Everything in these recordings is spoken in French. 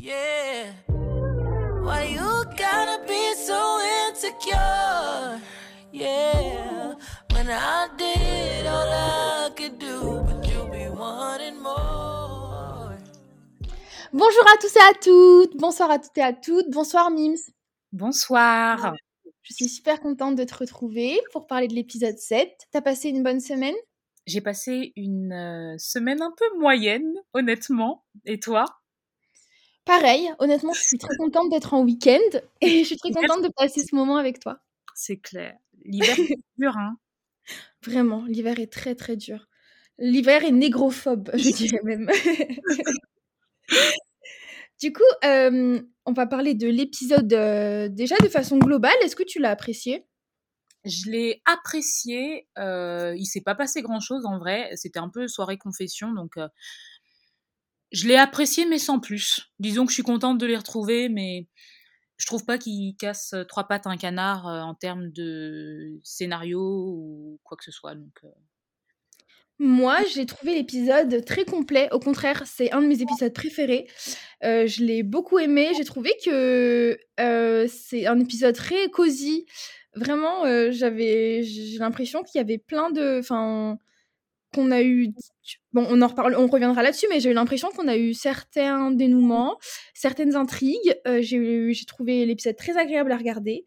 Yeah. Why you gotta be so insecure? Yeah. When I did all I could do, but you be wanting more. Bonjour à tous et à toutes, bonsoir à toutes et à toutes, bonsoir Mims. Bonsoir. Je suis super contente de te retrouver pour parler de l'épisode 7. T'as passé une bonne semaine? J'ai passé une euh, semaine un peu moyenne, honnêtement. Et toi? Pareil, honnêtement, je suis très contente d'être en week-end et je suis très contente de passer ce moment avec toi. C'est clair. L'hiver est dur, hein Vraiment, l'hiver est très très dur. L'hiver est négrophobe, je dirais même. du coup, euh, on va parler de l'épisode euh, déjà de façon globale. Est-ce que tu l'as apprécié? Je l'ai apprécié. Euh, il s'est pas passé grand-chose en vrai. C'était un peu soirée confession, donc euh, je l'ai apprécié, mais sans plus. Disons que je suis contente de les retrouver, mais je trouve pas qu'ils cassent trois pattes à un canard euh, en termes de scénario ou quoi que ce soit. Euh, Moi, j'ai trouvé l'épisode très complet. Au contraire, c'est un de mes épisodes préférés. Euh, je l'ai beaucoup aimé. J'ai trouvé que euh, c'est un épisode très cosy. Vraiment, euh, j'avais, j'ai l'impression qu'il y avait plein de, qu'on a eu. Bon, on en reparle, on reviendra là-dessus, mais j'ai eu l'impression qu'on a eu certains dénouements, certaines intrigues. Euh, j'ai, j'ai trouvé l'épisode très agréable à regarder.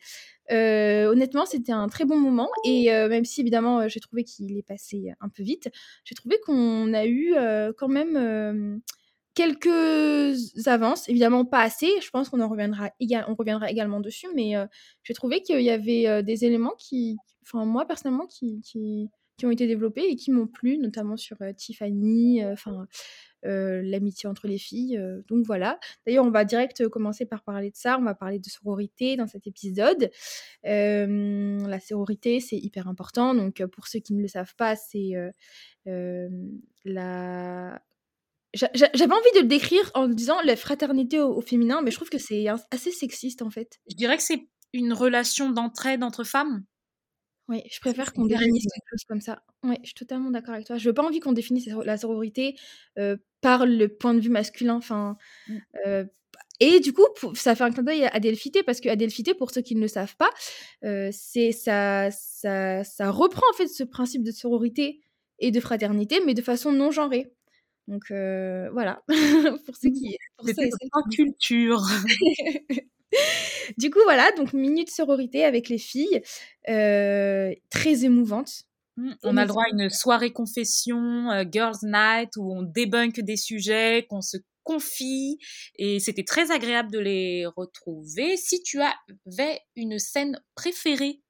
Euh, honnêtement, c'était un très bon moment et euh, même si évidemment j'ai trouvé qu'il est passé un peu vite, j'ai trouvé qu'on a eu quand même quelques avances, évidemment pas assez. Je pense qu'on en reviendra, on reviendra également dessus, mais j'ai trouvé qu'il y avait des éléments qui, enfin moi personnellement, qui, qui ont été développés et qui m'ont plu, notamment sur euh, Tiffany, euh, enfin euh, l'amitié entre les filles. donc voilà. D'ailleurs, on va direct commencer par parler de ça. On va parler de sororité dans cet épisode. La sororité, c'est hyper important. Donc, pour ceux qui ne le savent pas, c'est la. J'a- j'a- J'avais envie de le décrire en disant la fraternité au, féminin, mais je trouve que c'est assez sexiste en fait. je dirais que c'est une relation d'entraide entre femmes. Oui, je préfère qu'on définisse quelque chose comme ça. Oui, je suis totalement d'accord avec toi. Je veux pas envie qu'on définisse la sor- la sororité euh, par le point de vue masculin. Enfin, Mm. euh, et du coup, pour- ça fait un clin d'œil à Adelphité, parce que Adelphité, pour ceux qui ne le savent pas, euh, c'est ça, ça, ça reprend en fait ce principe de sororité et de fraternité, mais de façon non genrée. Donc voilà, pour ceux qui... Pour qui- culture. du coup, voilà, donc minute sororité avec les filles, euh, très émouvante. Mm, On a le droit à une soirée confession, euh, girls night, où on débunk des sujets, qu'on se confie, et c'était très agréable de les retrouver. Si tu avais une scène préférée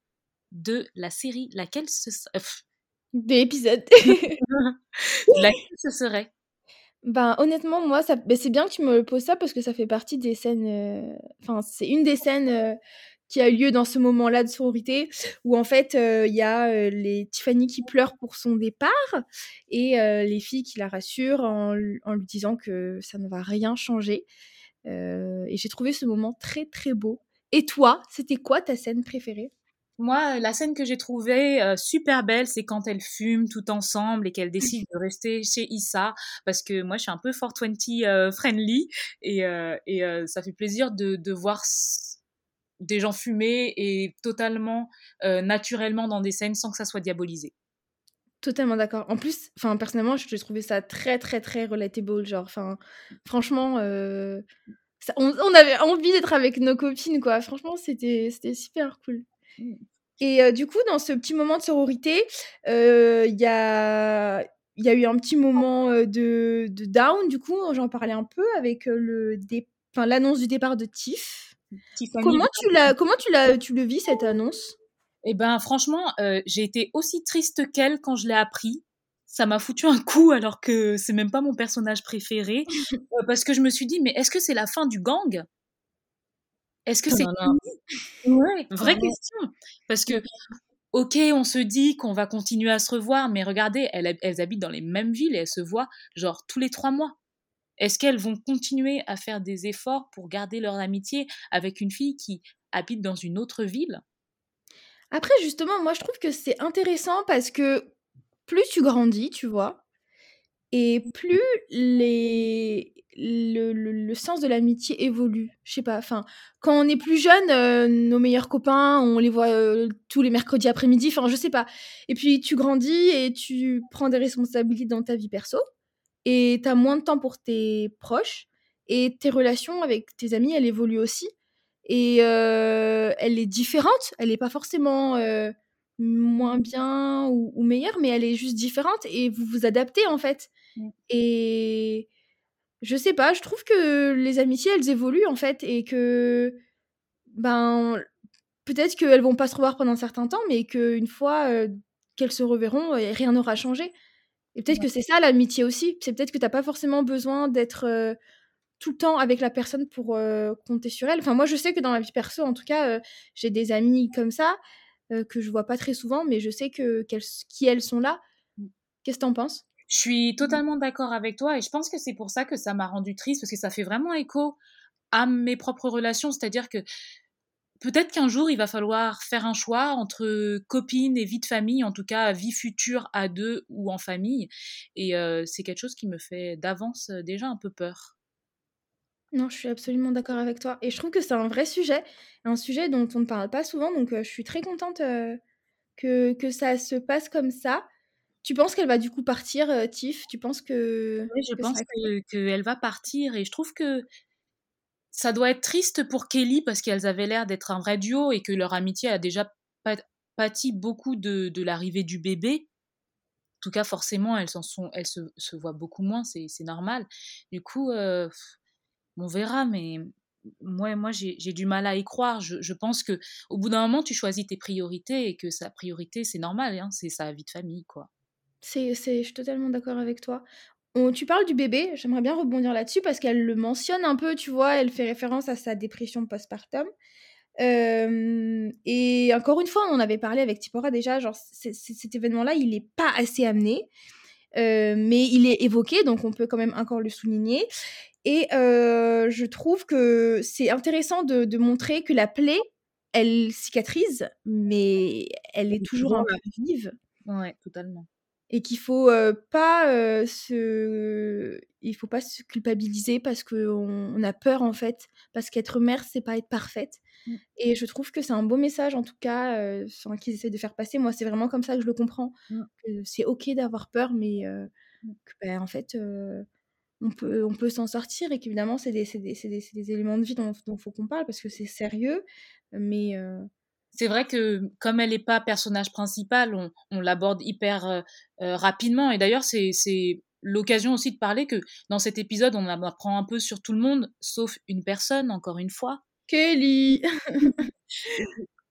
de la série, laquelle ce, euh, Des épisodes. laquelle ce serait? Ben, honnêtement, moi, ça, ben, c'est bien que tu me poses ça parce que ça fait partie des scènes. euh, Enfin, c'est une des scènes euh, qui a lieu dans ce moment-là de sororité où en fait euh, il y a les Tiffany qui pleurent pour son départ et les filles qui la rassurent en, lui- disant que ça ne va rien changer. Et j'ai trouvé ce moment très très beau. Et toi, c'était quoi ta scène préférée? Moi, la scène que j'ai trouvée euh, super belle, c'est quand elles fument tout ensemble et qu'elles décident de rester chez Issa, parce que moi, je suis un peu 420 euh, friendly, et, euh, et euh, ça fait plaisir de, de voir des gens fumer et totalement euh, naturellement dans des scènes sans que ça soit diabolisé. Totalement d'accord. En plus, enfin personnellement, j'ai trouvé ça très très très relatable. Genre, enfin, franchement, euh, ça- on, on avait envie d'être avec nos copines, quoi. Franchement, c'était c'était super cool. Et euh, du coup, dans ce petit moment de sororité, euh, il y a il y a eu un petit moment de, de down. Du coup, j'en parlais un peu avec le dé- enfin, l'annonce du départ de Tiff. Comment tu l'as comment tu l'as tu le vis cette annonce? Eh ben, franchement, euh, j'ai été aussi triste qu'elle quand je l'ai appris. Ça m'a foutu un coup alors que c'est même pas mon personnage préféré. Parce que je me suis dit, mais est-ce que c'est la fin du gang? Est-ce que Oh c'est Ouais, vraie question. Parce que, ok, on se dit qu'on va continuer à se revoir, mais regardez, elles, elles habitent dans les mêmes villes et elles se voient genre tous les trois mois. Est-ce qu'elles vont continuer à faire des efforts pour garder leur amitié avec une fille qui habite dans une autre ville? Après, justement, moi, je trouve que c'est intéressant parce que plus tu grandis, tu vois, et plus les... le, le- sens de l'amitié évolue. Je sais pas, enfin, quand on est plus jeune, euh, nos meilleurs copains, on les voit euh, tous les mercredis après-midi, enfin, je sais pas. Et puis tu grandis et tu prends des responsabilités dans ta vie perso et tu as moins de temps pour tes proches et tes relations avec tes amis, elles évoluent aussi. Et euh, elle est différente, elle n'est pas forcément moins bien ou, ou, meilleure, mais elle est juste différente et vous vous adaptez en fait. Et je sais pas, je trouve que les amitiés, elles évoluent en fait et que ben peut-être qu'elles vont pas se revoir pendant un certain temps, mais qu'une fois euh, qu'elles se reverront, rien n'aura changé. Et peut-être que c'est ça l'amitié aussi. C'est peut-être que t'as pas forcément besoin d'être euh, tout le temps avec la personne pour euh, compter sur elle. Enfin, moi, je sais que dans ma vie perso, en tout cas, j'ai des amis comme ça que je vois pas très souvent, mais je sais que qui elles sont là. Mmh. Qu'est-ce que t'en penses? Je suis totalement d'accord avec toi et je pense que c'est pour ça que ça m'a rendu triste parce que ça fait vraiment écho à mes propres relations. C'est-à-dire que peut-être qu'un jour il va falloir faire un choix entre copine et vie de famille, en tout cas vie future à deux ou en famille. Et euh, c'est quelque chose qui me fait d'avance déjà un peu peur. Non, je suis absolument d'accord avec toi. Et je trouve que c'est un vrai sujet, un sujet dont on ne parle pas souvent. Donc euh, je suis très contente euh, que, que ça se passe comme ça. Tu penses qu'elle va du coup partir, euh, Tiff? Tu penses que. Oui, je pense qu'elle va partir et je trouve que ça doit être triste pour Kelly parce qu'elles avaient l'air d'être un vrai duo et que leur amitié a déjà pâti beaucoup de, de l'arrivée du bébé. En tout cas, forcément, elles, sont, elles se, se voient beaucoup moins, c'est normal. Du coup, euh, on verra, mais moi, moi j'ai du mal à y croire. Je, je pense que au bout d'un moment, tu choisis tes priorités et que sa priorité, c'est normal, hein, c'est sa vie de famille, quoi. C'est c'est je suis totalement d'accord avec toi. tu parles du bébé, j'aimerais bien rebondir là-dessus parce qu'elle le mentionne un peu, tu vois? Elle fait référence à sa dépression postpartum. et encore une fois, on avait parlé avec Tipora déjà, genre cet événement-là, il est pas assez amené, mais il est évoqué, donc on peut quand même encore le souligner et je trouve que c'est intéressant de de montrer que la plaie, elle cicatrise, mais elle est toujours un peu vive. Ouais, totalement et qu'il faut pas se il faut pas se culpabiliser parce qu'on on a peur en fait parce qu'être mère c'est pas être parfaite mmh. et je trouve que c'est un beau message en tout cas euh, qu'ils essaient de faire passer moi c'est vraiment comme ça que je le comprends mmh. c'est ok d'avoir peur mais mmh. que, ben, en fait on peut, on peut s'en sortir et qu'évidemment c'est des, des, des, des, éléments de vie dont il faut qu'on parle parce que c'est sérieux mais c'est vrai que comme elle n'est pas personnage principal, on, on l'aborde hyper euh, euh, rapidement. Et d'ailleurs, c'est l'occasion aussi de parler que dans cet épisode, on apprend un peu sur tout le monde, sauf une personne, encore une fois. Kelly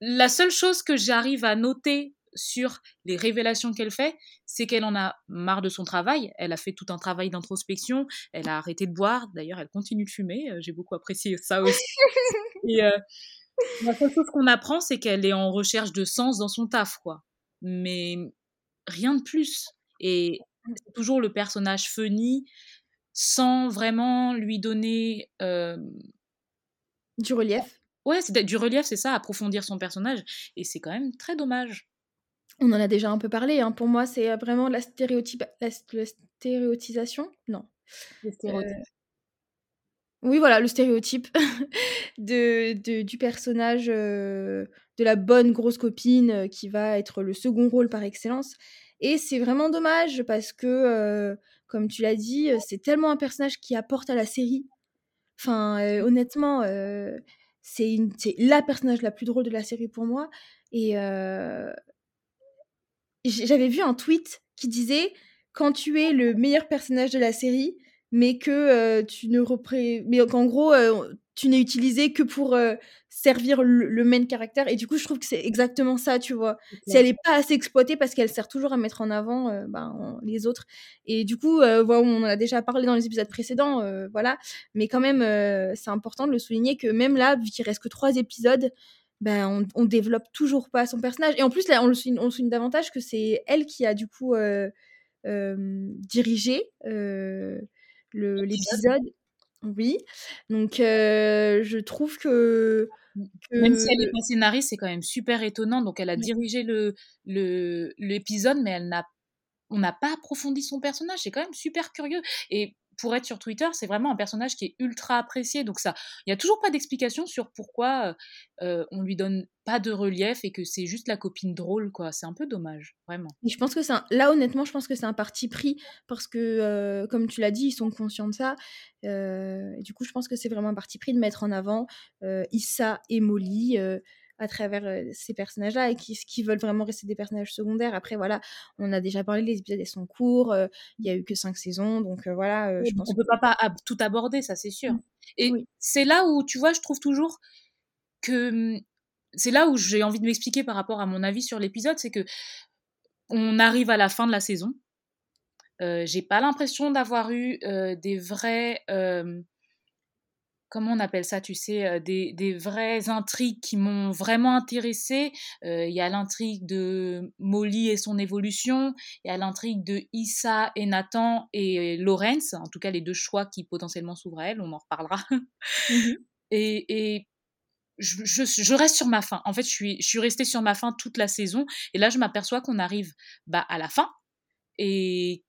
La seule chose que j'arrive à noter sur les révélations qu'elle fait, c'est qu'elle en a marre de son travail. Elle a fait tout un travail d'introspection. Elle a arrêté de boire. D'ailleurs, elle continue de fumer. Euh, j'ai beaucoup apprécié ça aussi. Et la seule chose qu'on apprend, c'est qu'elle est en recherche de sens dans son taf, quoi. Mais rien de plus. Et c'est toujours le personnage funny, sans vraiment lui donner euh... du relief. Ouais, c'est du relief, c'est ça, approfondir son personnage. Et c'est quand même très dommage. On en a déjà un peu parlé. Hein. Pour moi, c'est vraiment la, stéréotype, la, stéréotisation. Non. Euh, oui, voilà, le stéréotype de, du personnage de la bonne grosse copine qui va être le second rôle par excellence. Et c'est vraiment dommage parce que, comme tu l'as dit, c'est tellement un personnage qui apporte à la série. Enfin, honnêtement, c'est la personnage la plus drôle de la série pour moi. Et j'avais vu un tweet qui disait quand tu es le meilleur personnage de la série, mais que tu ne repré... mais qu'en gros tu n'es utilisé que pour servir le, main caractère et du coup je trouve que c'est exactement ça tu vois. Si elle est pas assez exploitée parce qu'elle sert toujours à mettre en avant ben, les autres et du coup voilà, on en a déjà parlé dans les épisodes précédents voilà mais quand même c'est important de le souligner que même là vu qu'il reste que trois épisodes ben on, on développe toujours pas son personnage et en plus là on le souligne, on souligne davantage que c'est elle qui a du coup dirigé l'épisode. Oui. Donc, je trouve que, Même si elle n'est pas scénariste, c'est quand même super étonnant. Donc, elle a dirigé le l'épisode, mais elle n'a on n'a pas approfondi son personnage. C'est quand même super curieux. Et pour être sur Twitter, c'est vraiment un personnage qui est ultra apprécié. Donc ça, il n'y a toujours pas d'explication sur pourquoi euh, on lui donne pas de relief et que c'est juste la copine drôle, quoi. C'est un peu dommage, vraiment. Je pense que c'est là honnêtement, je pense que c'est un parti pris parce que, euh, comme tu l'as dit, ils sont conscients de ça. Euh, du coup, je pense que c'est vraiment un parti pris de mettre en avant euh, Issa et Molly à travers ces personnages-là et qui, qui, veulent vraiment rester des personnages secondaires. Après, voilà, on a déjà parlé, les épisodes sont courts, il y a eu que cinq saisons, donc voilà. je pense on peut pas, pas tout aborder, ça c'est sûr. Mmh. Et c'est là où, tu vois, je trouve toujours que mmh, c'est là où j'ai envie de m'expliquer par rapport à mon avis sur l'épisode, c'est que on arrive à la fin de la saison. Euh, j'ai pas l'impression d'avoir eu euh, des vrais euh, comment on appelle ça, tu sais, euh, des, des vraies intrigues qui m'ont vraiment intéressée. Euh, il y a l'intrigue de Molly et son évolution, il y a l'intrigue de Issa et Nathan et Lawrence, en tout cas les deux choix qui potentiellement s'ouvrent à elle, on en reparlera. Mmh et, et je, je, je, reste sur ma fin. En fait, je suis, je suis restée sur ma fin toute la saison. Et là, je m'aperçois qu'on arrive bah, à la fin et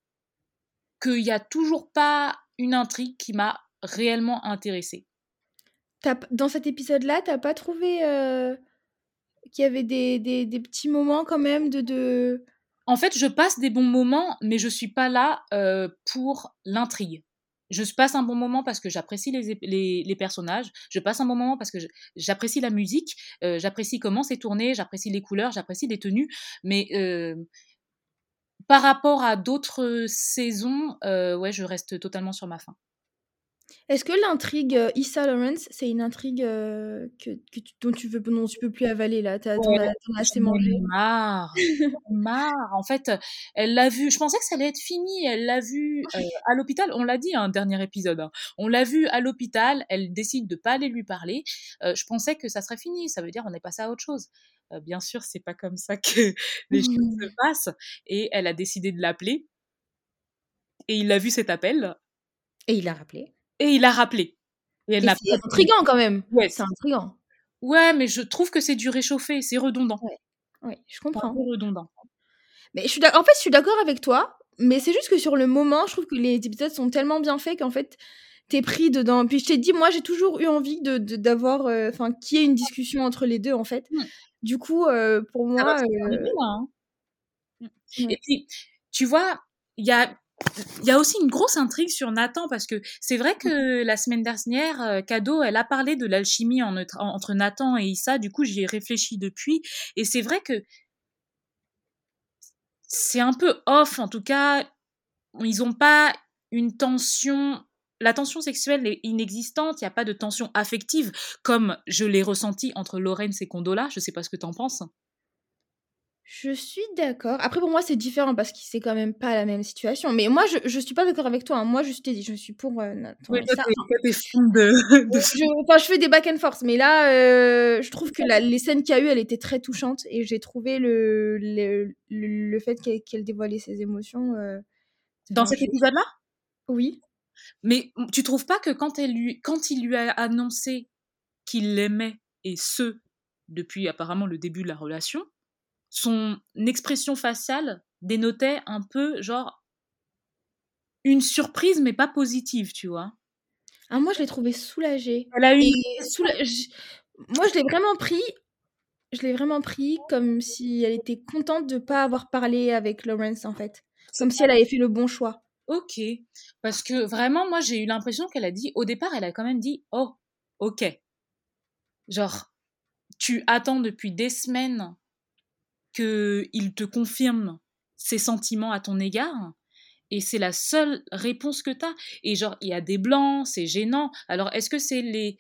qu'il n'y a toujours pas une intrigue qui m'a réellement intéressée dans cet épisode-là, t'as pas trouvé euh, qu'il y avait des, des, petits moments quand même de, de... En fait, je passe des bons moments, mais je suis pas là euh, pour l'intrigue. Je passe un bon moment parce que j'apprécie les, les, personnages, je passe un bon moment parce que j'apprécie la musique, euh, j'apprécie comment c'est tourné, j'apprécie les couleurs, j'apprécie les tenues, mais par rapport à d'autres saisons, ouais, je reste totalement sur ma fin. Est-ce que l'intrigue euh, Issa Lawrence, c'est une intrigue euh, que, que tu, dont tu veux, non, tu peux plus avaler là? T'as ouais, as, assez mangé? marre, marre. En fait, elle l'a vu. Je pensais que ça allait être fini. Elle l'a vu euh, à l'hôpital. On l'a dit un hein, dernier épisode. Hein. On l'a vu à l'hôpital. Elle décide de pas aller lui parler. Euh, je pensais que ça serait fini. Ça veut dire on est passé à autre chose. Bien sûr, c'est pas comme ça que les choses se mmh. passent. Et elle a décidé de l'appeler. Et il a vu cet appel. Et il l'a rappelé et il a rappelé. Et elle c'est intriguant quand même. Ouais, c'est intriguant. Ouais, mais je trouve que c'est du réchauffé, c'est redondant. Ouais, ouais je comprends. C'est redondant. Mais je suis en fait, je suis d'accord avec toi, mais c'est juste que sur le moment, je trouve que les épisodes sont tellement bien faits qu'en fait, t'es pris dedans. Puis je t'ai dit, moi, j'ai toujours eu envie de d'avoir, euh, enfin, qu'il y ait une discussion entre les deux, en fait. Mmh. Du coup, euh, pour moi. Euh... Hein. Et puis, tu vois, il y a il y a aussi une grosse intrigue sur Nathan parce que c'est vrai que la semaine dernière, euh, Cadeau, elle a parlé de l'alchimie entre Nathan et Issa. Du coup, j'y ai réfléchi depuis. Et c'est vrai que c'est un peu off. En tout cas, ils n'ont pas une tension. La tension sexuelle est inexistante. Il n'y a pas de tension affective comme je l'ai ressenti entre Lorenz et Condola. Je ne sais pas ce que tu en penses. Je suis d'accord. Après, pour moi, c'est différent parce que c'est quand même pas la même situation. Mais moi, je, je suis pas d'accord avec toi. Hein. Moi, je t'ai dit, je suis pour euh, Nathan. Oui, toi, t'es de, de... Je, enfin, je fais des back and forth. Mais là, euh, je trouve que la, les scènes qu'il y a eu, elles étaient très touchantes. Et j'ai trouvé le, le, le, fait qu'elle qu dévoilait ses émotions. Euh, Dans cet épisode-là? Oui. Mais tu trouves pas que quand, elle lui, quand il lui a annoncé qu'il l'aimait, et ce, depuis apparemment le début de la relation, son expression faciale dénotait un peu genre une surprise mais pas positive, tu vois. Ah moi je l'ai trouvé soulagée. Elle a eu moi je l'ai vraiment pris je l'ai vraiment pris comme si elle était contente de pas avoir parlé avec Lawrence en fait. Comme si elle avait fait le bon choix. Ok. Parce que vraiment, moi, j'ai eu l'impression qu'elle a dit, au départ, elle a quand même dit, oh, ok. Genre, tu attends depuis des semaines qu'il te confirme ses sentiments à ton égard. Et c'est la seule réponse que tu as. Et genre, il y a des blancs, c'est gênant. Alors, est-ce que c'est les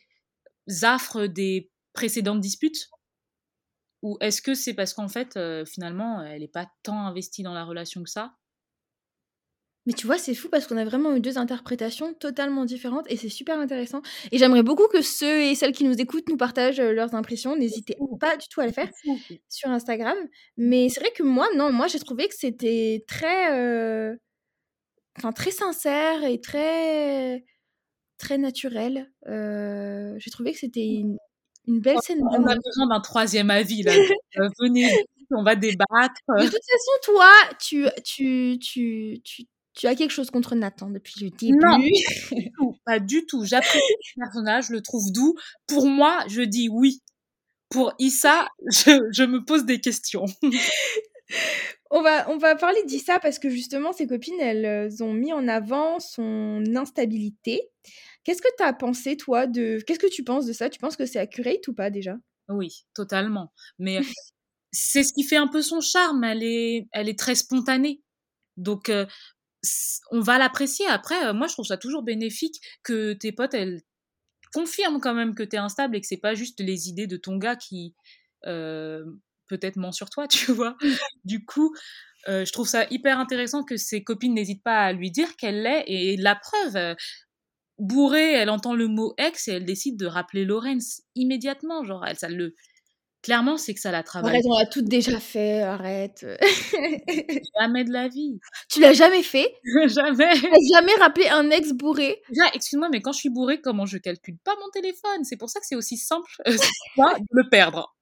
affres des précédentes disputes? Ou est-ce que c'est parce qu'en fait, euh, finalement, elle n'est pas tant investie dans la relation que ça? Mais tu vois, c'est fou parce qu'on a vraiment eu deux interprétations totalement différentes et c'est super intéressant. Et j'aimerais beaucoup que ceux et celles qui nous écoutent nous partagent euh, leurs impressions. N'hésitez pas du tout à le faire sur Instagram. Mais c'est vrai que moi, non, moi j'ai trouvé que c'était très, euh... enfin très sincère et très, très naturel. Euh... J'ai trouvé que c'était une, une, belle scène. On a besoin d'un troisième avis là. Euh, venez, on va débattre. De toute façon, toi, tu, tu, tu, tu tu as quelque chose contre Nathan depuis le début? Non, pas du tout. Pas du tout. J'apprécie ce personnage, je le trouve doux. Pour moi, je dis oui. Pour Issa, je, je me pose des questions. On va, on va parler d'Issa parce que justement, ses copines, elles euh, ont mis en avant son instabilité. Qu'est-ce que tu as pensé, toi, de. Qu'est-ce que tu penses de ça? Tu penses que c'est accurate ou pas déjà? Oui, totalement. Mais c'est ce qui fait un peu son charme. Elle est, elle est très spontanée. Donc, euh, on va l'apprécier. Après, euh, moi, je trouve ça toujours bénéfique que tes potes, elles confirment quand même que t'es instable et que c'est pas juste les idées de ton gars qui euh, peut-être ment sur toi, tu vois? Du coup, euh, je trouve ça hyper intéressant que ses copines n'hésitent pas à lui dire qu'elle l'est. Et la preuve, euh, bourrée, elle entend le mot ex et elle décide de rappeler Lorenz immédiatement. Genre, elle, ça le. Clairement, c'est que ça la travaille Arrête, on l'a toutes déjà fait, arrête. jamais de la vie. tu l'as jamais fait? Jamais. T'as jamais rappelé un ex bourré? Excuse-moi, mais quand je suis bourrée, comment je calcule pas mon téléphone? C'est pour ça que c'est aussi simple euh, de le perdre.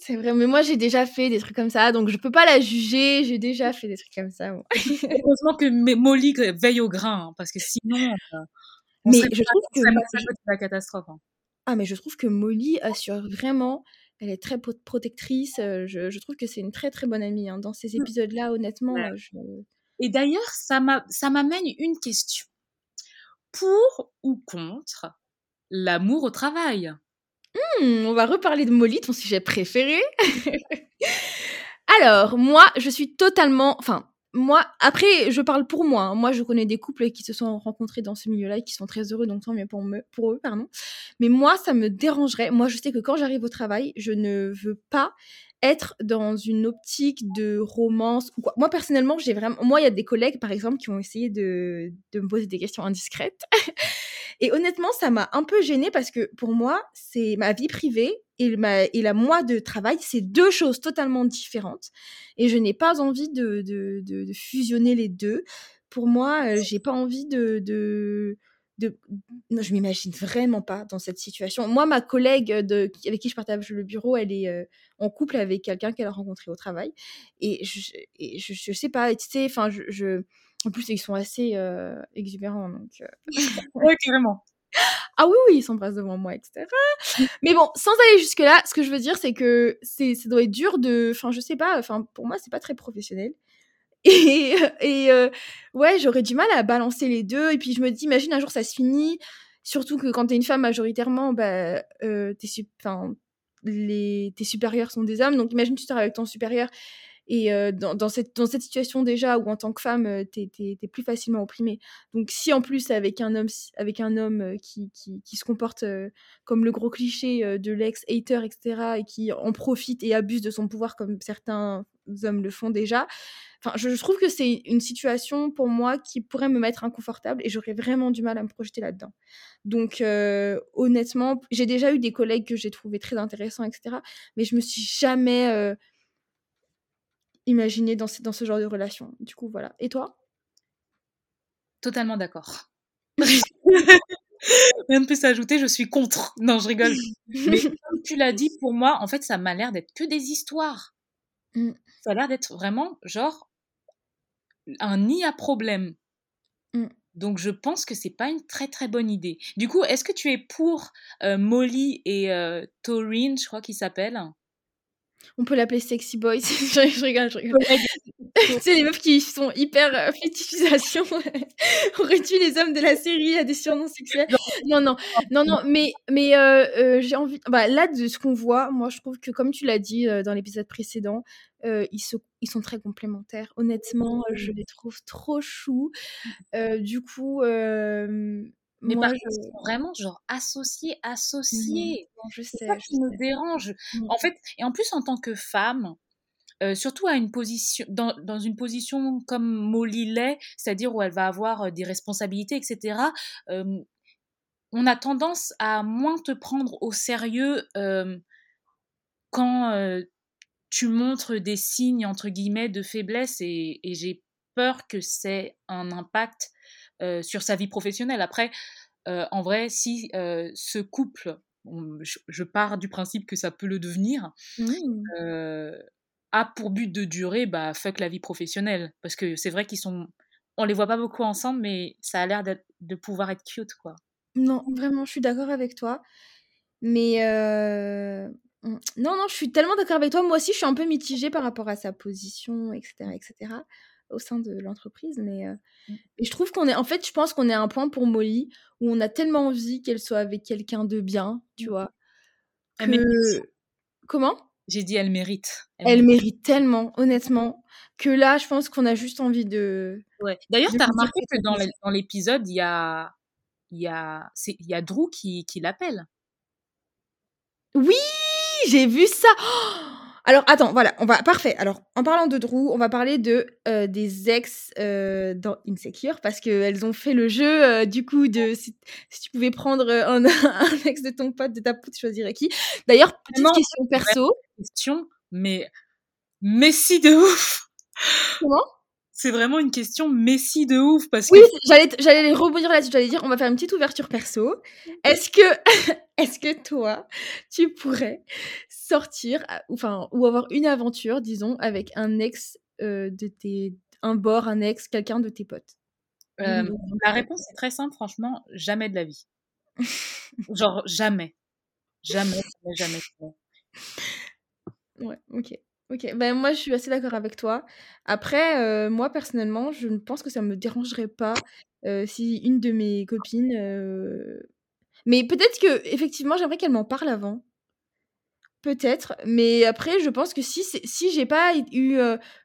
C'est vrai, mais moi j'ai déjà fait des trucs comme ça, donc je peux pas la juger, j'ai déjà fait des trucs comme ça. Heureusement que Molly veille au grain, hein, parce que sinon, euh, on Mais je trouve que de la catastrophe. hein. Ah, mais je trouve que Molly assure vraiment. Elle est très pro- protectrice. Je, je trouve que c'est une très très bonne amie. hein. Dans ces Mm. épisodes-là, honnêtement, Ouais. je... Et d'ailleurs, ça m'a- ça m'amène une question. Pour ou contre l'amour au travail? Hmm, on va reparler de Molly, ton sujet préféré. Alors, moi, je suis totalement. Enfin, moi, après, je parle pour moi. hein. Moi, je connais des couples qui se sont rencontrés dans ce milieu-là et qui sont très heureux, donc tant mieux pour, pour eux, pardon. Mais moi, ça me dérangerait. Moi, je sais que quand j'arrive au travail, je ne veux pas être dans une optique de romance ou quoi. Moi, personnellement, j'ai vraiment. Moi, il y a des collègues, par exemple, qui ont essayé de, de me poser des questions indiscrètes. Et honnêtement, ça m'a un peu gênée parce que pour moi, c'est ma vie privée et, ma, et la moi de travail, c'est deux choses totalement différentes. Et je n'ai pas envie de, de, de, fusionner les deux. Pour moi, euh, j'ai pas envie de. de. Non, je m'imagine vraiment pas dans cette situation. Moi, ma collègue de... avec qui je partage le bureau, elle est euh, en couple avec quelqu'un qu'elle a rencontré au travail. Et je, et je, je sais pas, tu sais, enfin, je, je... En plus, ils sont assez euh, exubérants, donc... euh, Oui, carrément. Ah oui, oui, ils s'embrassent devant moi, etc. Mais bon, sans aller jusque-là, ce que je veux dire, c'est que ça doit être dur de. Enfin, je sais pas, enfin, pour moi, c'est pas très professionnel. Et, et euh, ouais, j'aurais du mal à balancer les deux. Et puis, je me dis, imagine un jour ça se finit. Surtout que quand t'es une femme, majoritairement, bah, euh, tes, les, tes supérieurs sont des hommes. Donc, imagine tu sors avec ton supérieur. Et dans, cette, dans cette situation déjà où en tant que femme, t'es, t'es plus facilement opprimée. Donc si en plus avec un homme, avec un homme qui, qui, se comporte comme le gros cliché de l'ex-hater, etc., et qui en profite et abuse de son pouvoir comme certains hommes le font déjà, je, trouve que c'est une situation pour moi qui pourrait me mettre inconfortable et j'aurais vraiment du mal à me projeter là-dedans. Donc honnêtement, j'ai déjà eu des collègues que j'ai trouvé très intéressants, etc., mais je me suis jamais... imaginé dans ce, dans ce genre de relation. Du coup, voilà. Et toi? Totalement d'accord. Rien ne peut s'ajouter, je suis contre. Non, je rigole. Mais comme tu l'as dit, pour moi, en fait, ça m'a l'air d'être que des histoires. Mm. Ça a l'air d'être vraiment, genre, un nid à problème. Mm. Donc, je pense que c'est pas une très très bonne idée. Du coup, est-ce que tu es pour euh, Molly et euh, Taurine, je crois qu'ils s'appellent? On peut l'appeler Sexy Boy. je, rigole, je rigole. tu sais, les meufs qui sont hyper euh, fétichisation. On réduit les hommes de la série à des surnoms sexuels. Non, non, non, non, mais, mais euh, euh, j'ai envie. Bah, là, de ce qu'on voit, moi, je trouve que, comme tu l'as dit euh, dans l'épisode précédent, ils, se, ils sont très complémentaires. Honnêtement, je les trouve trop choux. Du coup, Mais moi, par je... contre, ils sont vraiment genre associés, associés. Non, je sais. ça qui me dérange. Mm. En fait, et en plus en tant que femme, euh, surtout à une position, dans, dans une position comme Molly l'est, c'est-à-dire où elle va avoir euh, des responsabilités, etc. euh, on a tendance à moins te prendre au sérieux euh, quand tu montres des signes entre guillemets de faiblesse et, et j'ai peur que c'est un impact euh, sur sa vie professionnelle. Après, euh, en vrai, si euh, ce couple, on- je, je pars du principe que ça peut le devenir, Mm. euh, a pour but de durer, bah fuck la vie professionnelle. Parce que c'est vrai qu'ils sont on les voit pas beaucoup ensemble, mais ça a l'air de pouvoir être cute, quoi. Non, vraiment, je suis d'accord avec toi. Mais mmh, non, non, je suis tellement d'accord avec toi. Moi aussi, je suis un peu mitigée par rapport à sa position, etc., etc., au sein de l'entreprise. Mais euh, mmh. je trouve qu'on est, en fait, je pense qu'on est à un point pour Molly où on a tellement envie qu'elle soit avec quelqu'un de bien, tu mmh. vois. Comment? J'ai dit elle mérite. Elle, mérite. tellement, honnêtement, que là, je pense qu'on a juste envie de. Ouais. D'ailleurs, tu as remarqué que dans l'épisode, il y a, il y a, il y a Drew qui, qui l'appelle. Oui, j'ai vu ça. Alors attends, voilà, on va parfait. Alors en parlant de Drew, on va parler de euh, des ex euh, dans Insecure parce qu'elles ont fait le jeu euh, du coup de si, tu pouvais prendre un, un, ex de ton pote de ta pote, tu choisirais qui? D'ailleurs, petite question perso. Question, mais Messi de ouf. Comment? C'est vraiment une question messie de ouf parce oui, que j'allais j'allais rebondir là-dessus, j'allais dire on va faire une petite ouverture perso. Est-ce que est-ce que toi tu pourrais sortir enfin ou avoir une aventure disons avec un ex euh, de tes un bord, un ex, quelqu'un de tes potes? Euh, La réponse est très simple franchement, jamais de la vie. Genre jamais. Jamais, jamais, jamais. Ouais, OK. OK, ben, moi, je suis assez d'accord avec toi. Après, euh, moi, personnellement, je ne pense que ça me dérangerait pas, euh, si une de mes copines, euh mais peut-être que effectivement j'aimerais qu'elle m'en parle avant. Peut-être, mais après, je pense que si c'est si j'ai pas eu,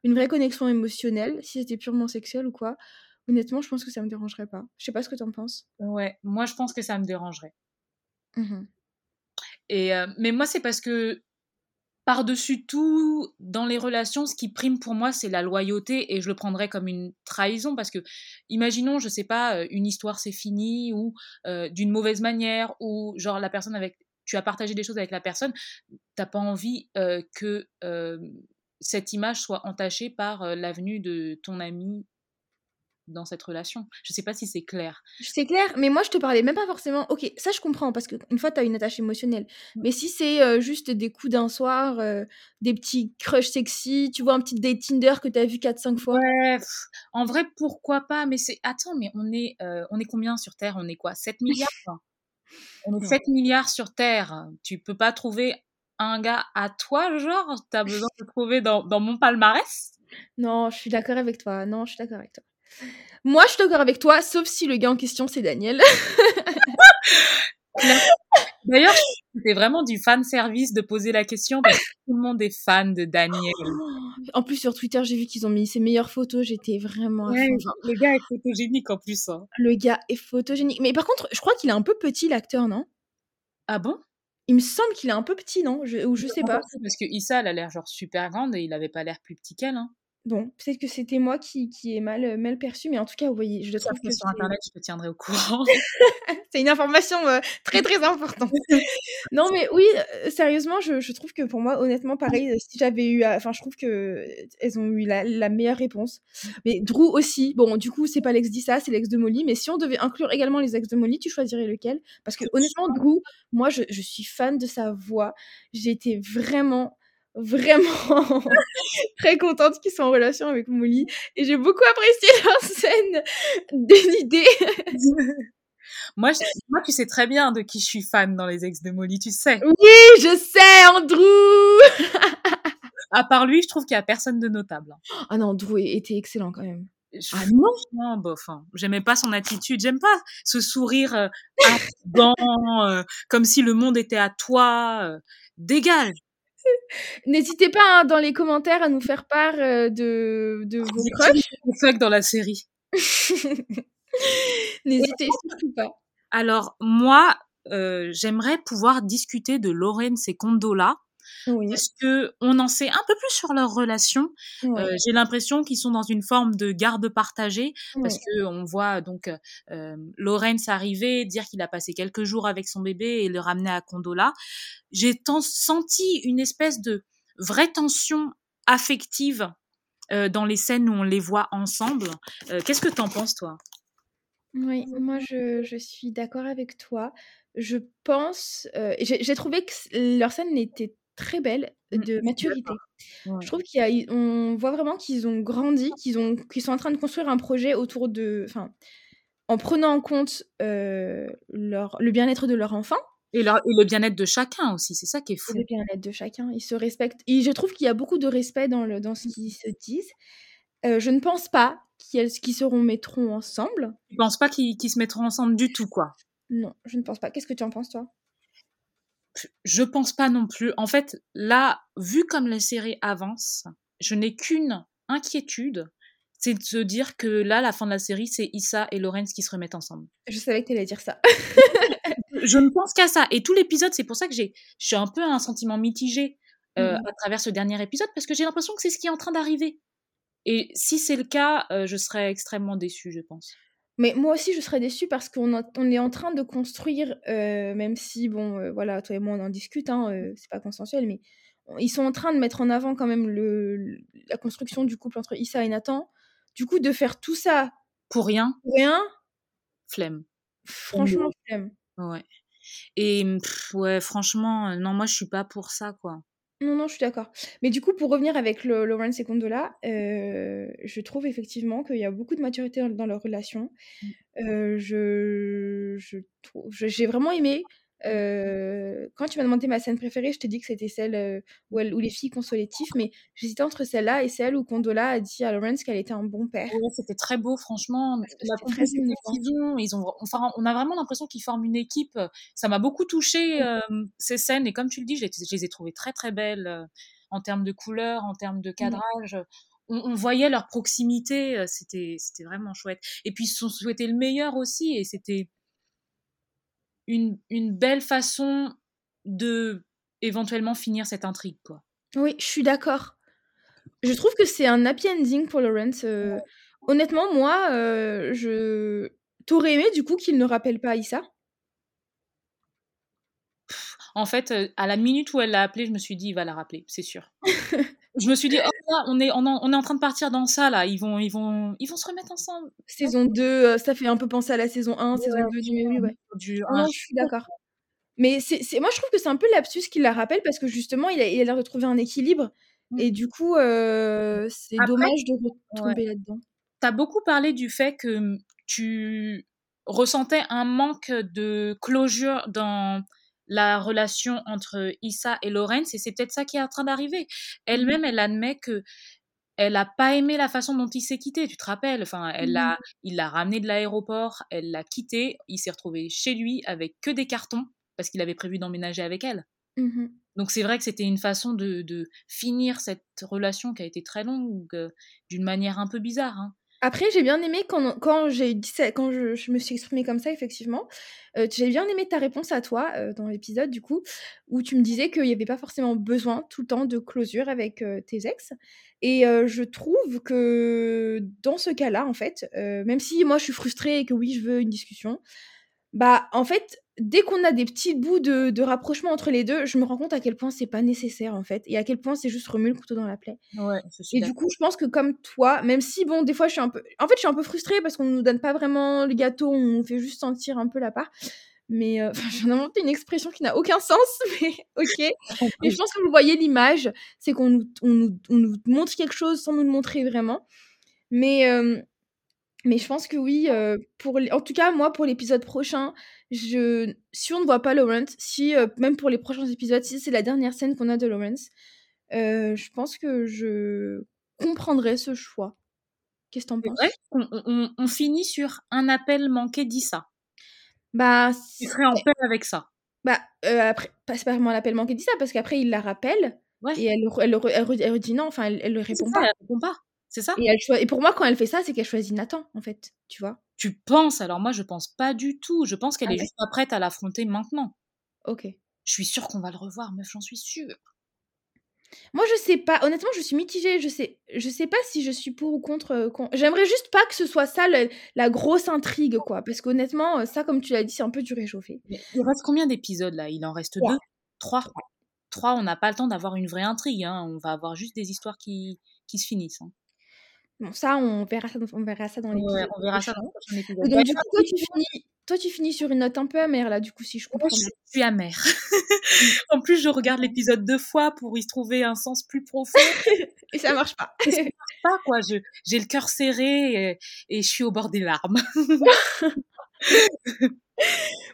une vraie connexion émotionnelle, si c'était purement sexuel ou quoi, honnêtement, je pense que ça me dérangerait pas. Je sais pas ce que tu en penses? Ouais, moi, je pense que ça me dérangerait. Mmh et mais moi, c'est parce que par-dessus tout, dans les relations, ce qui prime pour moi, c'est la loyauté et je le prendrais comme une trahison parce que, imaginons, je sais pas, euh, une histoire s'est finie ou euh, d'une mauvaise manière ou genre la personne avec, tu as partagé des choses avec la personne, t'as pas envie euh, que cette image soit entachée par l'avenue de ton ami dans cette relation. Je sais pas si c'est clair. C'est clair, mais moi je te parlais même pas forcément. Ok, ça je comprends parce qu'une fois tu as une attache émotionnelle. Mmh. Mais si c'est euh, juste des coups d'un soir, euh, des petits crushs sexy, tu vois un petit date Tinder que tu as vu 4-5 fois. Ouais, en vrai pourquoi pas, mais c'est. Attends, mais on est, euh, on est combien sur Terre? On est quoi 7 milliards On est 7 milliards sur Terre. Tu peux pas trouver un gars à toi, genre? T'as besoin de trouver dans, dans mon palmarès? Non, je suis d'accord avec toi. Non, je suis d'accord avec toi. Moi, je suis d'accord avec toi, sauf si le gars en question, c'est Daniel. D'ailleurs, c'était vraiment du fan service de poser la question parce que tout le monde est fan de Daniel. En plus, sur Twitter, j'ai vu qu'ils ont mis ses meilleures photos. J'étais vraiment. le gars est photogénique en plus. Hein. Le gars est photogénique. Mais par contre, je crois qu'il est un peu petit, l'acteur, non? Ah bon? Il me semble qu'il est un peu petit, non? Je, Ou je sais pas. Parce que Issa, elle a l'air genre super grande et il avait pas l'air plus petit qu'elle. Hein. Bon, peut-être que c'était moi qui, qui ai mal, euh, mal perçu, mais en tout cas, vous voyez, je le trouve que sur internet, je te tiendrai au courant. c'est une information euh, très très importante. non, mais oui, euh, sérieusement, je, je, trouve que pour moi, honnêtement, pareil, si j'avais eu, enfin, je trouve que elles ont eu la, la, meilleure réponse. Mais Drew aussi. Bon, du coup, c'est pas l'ex d'Issa, c'est l'ex de Molly. Mais si on devait inclure également les ex de Molly, tu choisirais lequel? Parce que honnêtement, Drew, moi, je, je suis fan de sa voix. J'ai été vraiment vraiment très contente qu'ils soient en relation avec Molly et j'ai beaucoup apprécié leur scène idées moi, moi, tu sais très bien de qui je suis fan dans les ex de Molly, tu sais. Oui, je sais, Andrew À part lui, je trouve qu'il y a personne de notable. Hein. Ah non, Andrew était excellent quand même. Ah non, non bof. Hein. J'aimais pas son attitude. J'aime pas ce sourire euh, euh, comme si le monde était à toi. Euh, dégage. N'hésitez pas hein, dans les commentaires à nous faire part euh, de, de vos crushs. dans la série. N'hésitez surtout pas. Alors, moi, euh, j'aimerais pouvoir discuter de Laurence et Condola parce que on en sait un peu plus sur leur relation. Euh, j'ai l'impression qu'ils sont dans une forme de garde partagée parce que on voit donc euh, Lorenz arriver, dire qu'il a passé quelques jours avec son bébé et le ramener à Condola. J'ai senti une espèce de vraie tension affective euh, dans les scènes où on les voit ensemble. Euh, qu'est-ce que t'en penses, toi? Oui, moi je, je suis d'accord avec toi. Je pense, euh, j'ai trouvé que leur scène était très belle Mmh, de maturité. Ouais. Je trouve qu'il y a i on voit vraiment qu'ils ont grandi, qu'ils ont qu'ils sont en train de construire un projet autour de enfin, en prenant en compte, leur le bien-être de leur enfant Et leur et le bien-être de chacun aussi, c'est ça qui est et fou. le bien-être de chacun. Ils se respectent et je trouve qu'il y a beaucoup de respect dans le dans ce qu'ils se disent. Je ne pense pas qu'ils qu'ils se remettront ensemble. Tu penses pas qu'ils qu'ils se mettront ensemble du tout, quoi? Non, je ne pense pas. Qu'est-ce que tu en penses, toi? Je pense pas non plus. En fait, là, vu comme la série avance, je n'ai qu'une inquiétude, c'est de se dire que là, la fin de la série, c'est Issa et Lorenz qui se remettent ensemble. Je savais que tu allais dire ça. Je ne pense qu'à ça. Et tout l'épisode, c'est pour ça que j'ai je suis un peu un sentiment mitigé, heu, Mmh à travers ce dernier épisode parce que j'ai l'impression que c'est ce qui est en train d'arriver. Et si c'est le cas, heu, je serais extrêmement déçue, je pense. Mais moi aussi, je serais déçue parce qu'on on est en train de construire, heu, même si bon, heu, voilà, toi et moi, on en discute, hein, heu, c'est pas consensuel, mais on ils sont en train de mettre en avant quand même le la construction du couple entre Issa et Nathan. Du coup, de faire tout ça Pour rien, pour rien, flemme. franchement, flemme. Ouais. Et ouais, franchement, non, moi, je suis pas pour ça, quoi. Non, non, je suis d'accord. Mais du coup, pour revenir avec le Lawrence et Condola, heu, je trouve effectivement qu'il y a beaucoup de maturité dans dans leur relation. Mmh. Heu, je je j'ai vraiment aimé, quand tu m'as demandé ma scène préférée, je t'ai dit que c'était celle, où les filles consolaient Tiff, mais j'hésitais entre celle-là et celle où Condola a dit à Lawrence qu'elle était un bon père. Ouais, c'était très beau, franchement. La très ils ont enfin, on a vraiment l'impression qu'ils forment une équipe. Ça m'a beaucoup touchée, ces scènes et comme tu le dis, je les je les ai trouvées très, très belles, en termes de couleurs, en termes de Mmh. cadrage. On on voyait leur proximité, c'était vraiment chouette. Et puis, ils se sont souhaités le meilleur aussi et c'était une une belle façon de, éventuellement, finir cette intrigue, quoi. Oui, je suis d'accord. Je trouve que c'est un happy ending pour Lawrence, Ouais. honnêtement, moi, heu, je tu aurais aimé, du coup, qu'il ne rappelle pas Issa? En fait, heu, à la minute où elle l'a appelé, je me suis dit: «Il va la rappeler, c'est sûr». Je me suis dit: «Oh là, on est on en on est en train de partir dans ça là, ils vont ils vont ils vont se remettre ensemble». Saison 2, heu, ça fait un peu penser à la saison 1, saison 2 du ouais. Du non, je suis d'accord. Mais c'est moi, je trouve que c'est un peu lapsus qu'il la rappelle parce que justement, il a il a l'air de trouver un équilibre Mmh. et du coup, heu, c'est dommage de ouais. retomber là-dedans. Tu as beaucoup parlé du fait que, mmh, tu ressentais un manque de closure dans la relation entre Issa et Lawrence et c'est peut-être ça qui est en train d'arriver. Mmh mh. Elle-même, elle admet qu'elle a pas aimé la façon dont il s'est quitté, tu te rappelles? Enfin, elle Mmh il l'a ramené de l'aéroport, elle l'a quitté, il s'est retrouvé chez lui avec que des cartons parce qu'il avait prévu d'emménager avec elle. Mmh mh. Donc c'est vrai que c'était une façon de de finir cette relation qui a été très longue, heu, d'une manière un peu bizarre, hein. Après, j'ai bien aimé quand quand j'ai dit ça quand je je me suis exprimée comme ça, effectivement, heu, j'ai bien aimé ta réponse à toi, heu, dans l'épisode, du coup, où tu me disais qu'il y avait pas forcément besoin tout le temps de closure avec, heu, tes ex. Et je trouve que dans ce cas-là, en fait, même si moi, je suis frustrée et que oui, je veux une discussion, bah, en fait, dès qu'on a des petits bouts de de rapprochement entre les 2, je me rends compte à quel point c'est pas nécessaire, en fait et à quel point c'est juste remuer le couteau dans la plaie. Ouais, et du coup, je pense que comme toi, même si bon, des fois, je suis un peu en fait, je suis un peu frustrée parce qu'on nous donne pas vraiment le gâteau, on nous fait juste sentir un peu la part, mais heu, enfin, je viens d'inventer une expression qui n'a aucun sens, mais OK. Mais je pense que vous voyez l'image, c'est qu'on nous on nous on nous montre quelque chose sans nous le montrer vraiment, mais hem, mais je pense que oui, pour en tout cas, moi, pour l'épisode prochain, je si on ne voit pas Lawrence, si, même pour les prochains épisodes, si c'est la dernière scène qu'on a de Lawrence, je pense que je comprendrais ce choix. Qu'est-ce que tu en C'est vrai? penses? qu'on on on on finit sur un appel manqué d'Issa. Bah, Tu serais en paix avec ça? bah, après, pas c'est pas vraiment l'appel manqué d'Issa parce qu'après il la rappelle Ouais. et elle elle elle redit elle redit non, enfin, elle elle le C'est répond pas elle répond pas. C'est ça? et elle choi et pour moi, quand elle fait ça, c'est qu'elle choisit Nathan, en fait, tu vois? Tu penses? Alors moi, je pense pas du tout. Je pense qu'elle Ah est ouais? juste pas prête à l'affronter maintenant. OK. Je suis sûre qu'on va le revoir, meuf, j'en suis sûre. Moi, je sais pas. Honnêtement, je suis mitigée. Je sais je sais pas si je suis pour ou contre, qu'on j'aimerais juste pas que ce soit ça le la grosse intrigue, quoi, parce qu'honnêtement, heu, ça, comme tu l'as dit, c'est un peu du réchauffé. Mais il reste combien d'épisodes là? Il en reste 3. 2? 3? 3, on n'a pas le temps d'avoir une vraie intrigue, hein. On va avoir juste des histoires qui qui se finissent, hein. Bon, ça, on verra ça, dans- on verra ça dans Ouais, l'épisode on verra ça prochain. dans le prochain épisode. Et donc, Bah, du coup, toi, tu finis, toi, tu finis sur une note un peu amère, là, du coup, si je comprends je bien. suis amère. en plus, je regarde l'épisode deux fois pour y trouver un sens plus profond. Et ça marche pas. Et ça marche pas, quoi. Je, j'ai le cœur serré et, et je suis au bord des larmes.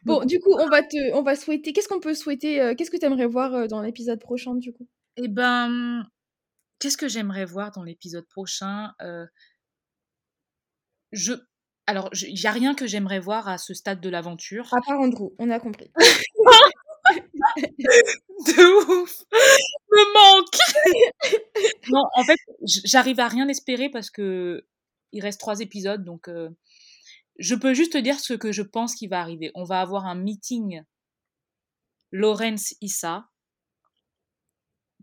Bon, du coup, on va te, on va souhaiter. Qu'est-ce qu'on peut souhaiter euh, Qu'est-ce que tu aimerais voir euh, dans l'épisode prochain, du coup? Eh ben, qu'est-ce que j'aimerais voir dans l'épisode prochain Euh, Je, alors, il y a rien que j'aimerais voir à ce stade de l'aventure. À part Andrew, on a compris. De ouf, me manque. non, en fait, j'arrive à rien espérer parce que il reste trois épisodes, donc euh, je peux juste te dire ce que je pense qui va arriver. On va avoir un meeting Lawrence Issa.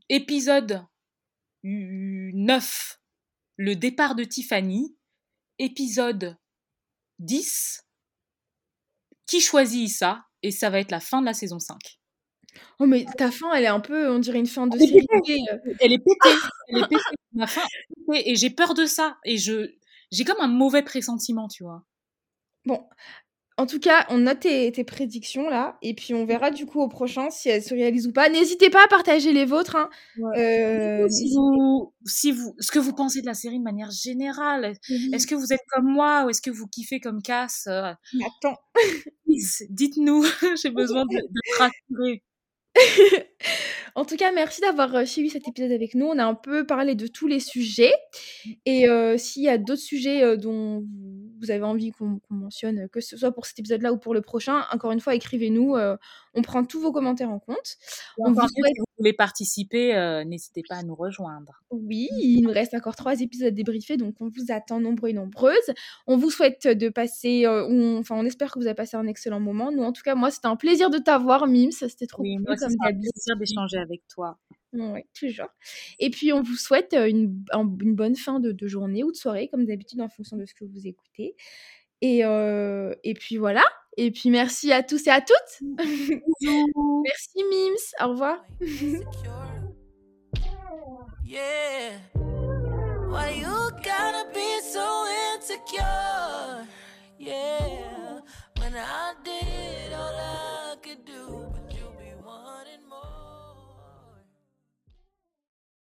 Épisode 9, le départ de Tiffany. Épisode 10, qui choisit Issa Et ça va être la fin de la saison 5. Oh, mais ta fin, elle est un peu, on dirait une fin de Elle est série euh. Elle est pétée. Elle est pétée. Ma fin est pétée. Et j'ai peur de ça. Et je, j'ai comme un mauvais pressentiment, tu vois. Bon, en tout cas, on note tes, tes prédictions là, et puis on verra du coup au prochain si elles se réalisent ou pas. N'hésitez pas à partager les vôtres. Hein. Euh, si vous, si vous, ce que vous pensez de la série de manière générale, n'hésitez- est-ce que vous êtes comme moi ou est-ce que vous kiffez comme Cass euh, Attends. Dites-nous, j'ai besoin de- d'être rassurée. En tout cas, merci d'avoir euh, suivi cet épisode avec nous. On a un peu parlé de tous les sujets. Et euh, s'il y a d'autres sujets dont vous- vous avez envie qu'on mentionne, que ce soit pour cet épisode-là ou pour le prochain, encore une fois, écrivez-nous. On prend tous vos commentaires en compte. On vous souhaite... si vous voulez participer, euh, n'hésitez pas à nous rejoindre. Oui, il nous reste encore trois épisodes débriefés, donc on vous attend nombreux et nombreuses. On vous souhaite de passer... euh, on- Enfin, on espère que vous avez passé un excellent moment. Nous, en tout cas, moi, c'était un plaisir de t'avoir, Mims. C'était trop Oui, cool, moi, comme un d'habitude. plaisir d'échanger avec toi. Oui, toujours. Et puis, on vous souhaite euh, une, un- une bonne fin de, de journée ou de soirée, comme d'habitude, en fonction de ce que vous écoutez. Et, euh, et puis voilà. Et puis, merci à tous et à toutes. Merci, Mims. Au revoir. Yeah. Why you gotta be so insecure? Yeah. When I did